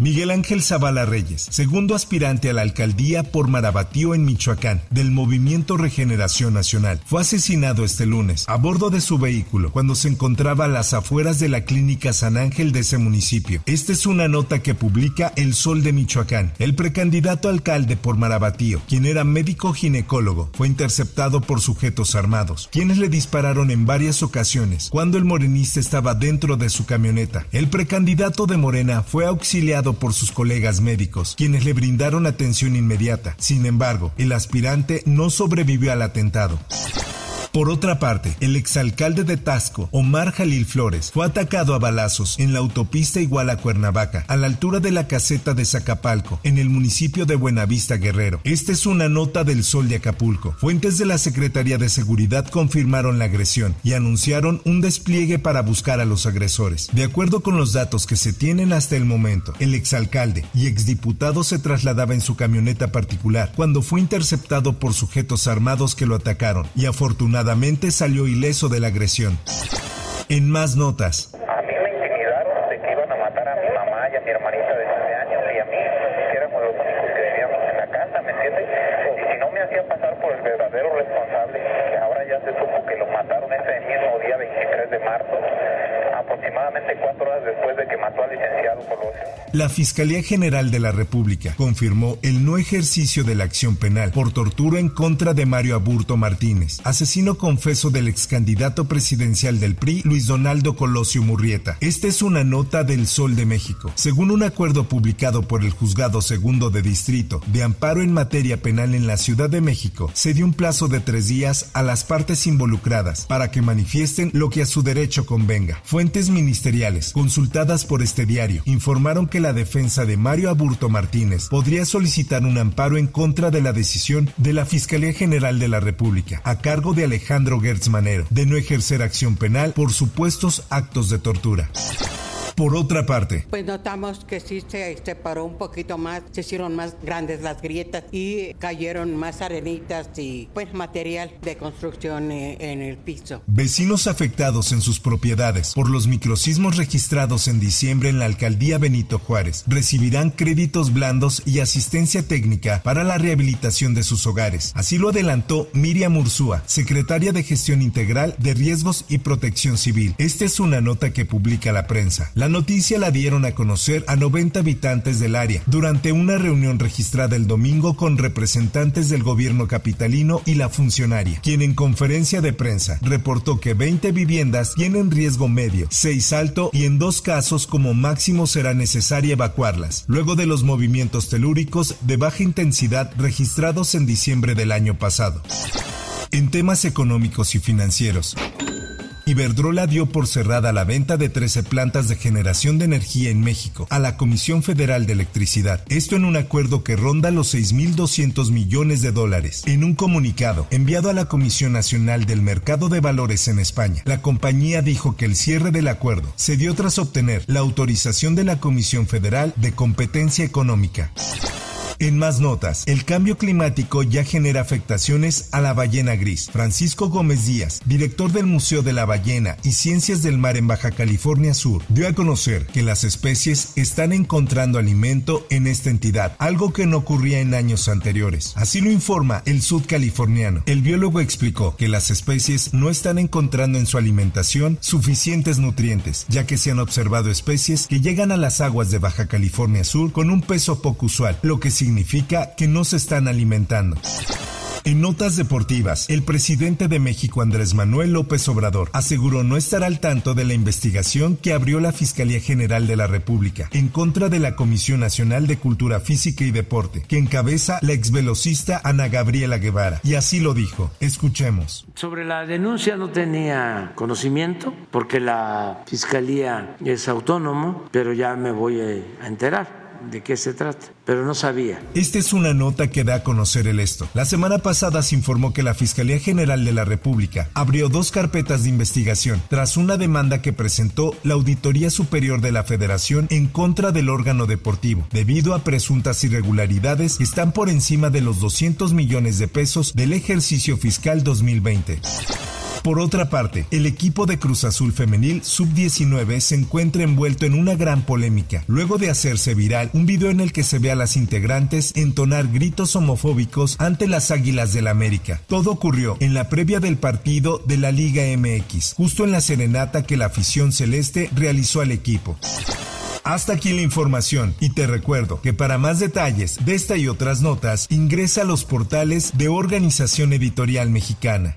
Miguel Ángel Zavala Reyes, segundo aspirante a la alcaldía por Marabatío en Michoacán, del Movimiento Regeneración Nacional, fue asesinado este lunes a bordo de su vehículo cuando se encontraba a las afueras de la clínica San Ángel de ese municipio. Esta es una nota que publica El Sol de Michoacán. El precandidato alcalde por Marabatío, quien era médico ginecólogo, fue interceptado por sujetos armados, quienes le dispararon en varias ocasiones cuando el morenista estaba dentro de su camioneta. El precandidato de Morena fue auxiliado por sus colegas médicos, quienes le brindaron atención inmediata. Sin embargo, el aspirante no sobrevivió al atentado. Por otra parte, el exalcalde de Tasco, Omar Jalil Flores, fue atacado a balazos en la autopista Iguala Cuernavaca, a la altura de la caseta de Zacapalco, en el municipio de Buenavista Guerrero. Esta es una nota del Sol de Acapulco. Fuentes de la Secretaría de Seguridad confirmaron la agresión y anunciaron un despliegue para buscar a los agresores. De acuerdo con los datos que se tienen hasta el momento, el exalcalde y exdiputado se trasladaba en su camioneta particular cuando fue interceptado por sujetos armados que lo atacaron y afortunadamente salió ileso de la agresión. En más notas. A mí me intimidaron de que iban a matar a mi mamá y a mi hermanita de 7 años y a mí, que éramos los únicos que vivíamos en la casa, ¿me entiendes? Y si no me hacían pasar por el verdadero responsable, que ahora ya se supo que lo mataron ese mismo día 23 de marzo, aproximadamente cuatro horas La Fiscalía General de la República confirmó el no ejercicio de la acción penal por tortura en contra de Mario Aburto Martínez, asesino confeso del ex candidato presidencial del PRI, Luis Donaldo Colosio Murrieta. Esta es una nota del Sol de México. Según un acuerdo publicado por el Juzgado Segundo de Distrito de Amparo en Materia Penal en la Ciudad de México, se dio un plazo de tres días a las partes involucradas para que manifiesten lo que a su derecho convenga. Fuentes ministeriales consultadas por este diario informaron que la defensa de Mario Aburto Martínez podría solicitar un amparo en contra de la decisión de la Fiscalía General de la República, a cargo de Alejandro Gertz Manero, de no ejercer acción penal por supuestos actos de tortura. Por otra parte, Pues notamos que sí se separó un poquito más, se hicieron más grandes las grietas y cayeron más arenitas y pues material de construcción eh, en el piso. vecinos afectados en sus propiedades por los microsismos registrados en diciembre en la alcaldía Benito Juárez recibirán créditos blandos y asistencia técnica para la rehabilitación de sus hogares. Así lo adelantó Miriam Ursúa, secretaria de Gestión Integral de Riesgos y Protección Civil. Esta es una nota que publica la prensa. La noticia la dieron a conocer a 90 habitantes del área durante una reunión registrada el domingo con representantes del gobierno capitalino y la funcionaria, quien en conferencia de prensa reportó que 20 viviendas tienen riesgo medio, 6 alto y en dos casos como máximo será necesaria evacuarlas, luego de los movimientos telúricos de baja intensidad registrados en diciembre del año pasado. En temas económicos y financieros, Iberdrola dio por cerrada la venta de 13 plantas de generación de energía en México a la Comisión Federal de Electricidad. Esto en un acuerdo que ronda los 6.200 millones de dólares. En un comunicado enviado a la Comisión Nacional del Mercado de Valores en España, la compañía dijo que el cierre del acuerdo se dio tras obtener la autorización de la Comisión Federal de Competencia Económica. En más notas, el cambio climático ya genera afectaciones a la ballena gris. Francisco Gómez Díaz, director del Museo de la Ballena y Ciencias del Mar en Baja California Sur, dio a conocer que las especies están encontrando alimento en esta entidad, algo que no ocurría en años anteriores. Así lo informa el sudcaliforniano. El biólogo explicó que las especies no están encontrando en su alimentación suficientes nutrientes, ya que se han observado especies que llegan a las aguas de Baja California Sur con un peso poco usual, lo que significa que no se están alimentando. En notas deportivas, el presidente de México Andrés Manuel López Obrador aseguró no estar al tanto de la investigación que abrió la Fiscalía General de la República en contra de la Comisión Nacional de Cultura Física y Deporte, que encabeza la exvelocista Ana Gabriela Guevara. Y así lo dijo. Escuchemos. Sobre la denuncia no tenía conocimiento porque la Fiscalía es autónomo, pero ya me voy a enterar de qué se trata, pero no sabía. Esta es una nota que da a conocer el esto. La semana pasada se informó que la Fiscalía General de la República abrió dos carpetas de investigación tras una demanda que presentó la Auditoría Superior de la Federación en contra del órgano deportivo, debido a presuntas irregularidades que están por encima de los 200 millones de pesos del ejercicio fiscal 2020. Por otra parte, el equipo de Cruz Azul Femenil Sub-19 se encuentra envuelto en una gran polémica, luego de hacerse viral un video en el que se ve a las integrantes entonar gritos homofóbicos ante las Águilas del América. Todo ocurrió en la previa del partido de la Liga MX, justo en la serenata que la afición celeste realizó al equipo. Hasta aquí la información y te recuerdo que para más detalles de esta y otras notas ingresa a los portales de Organización Editorial Mexicana.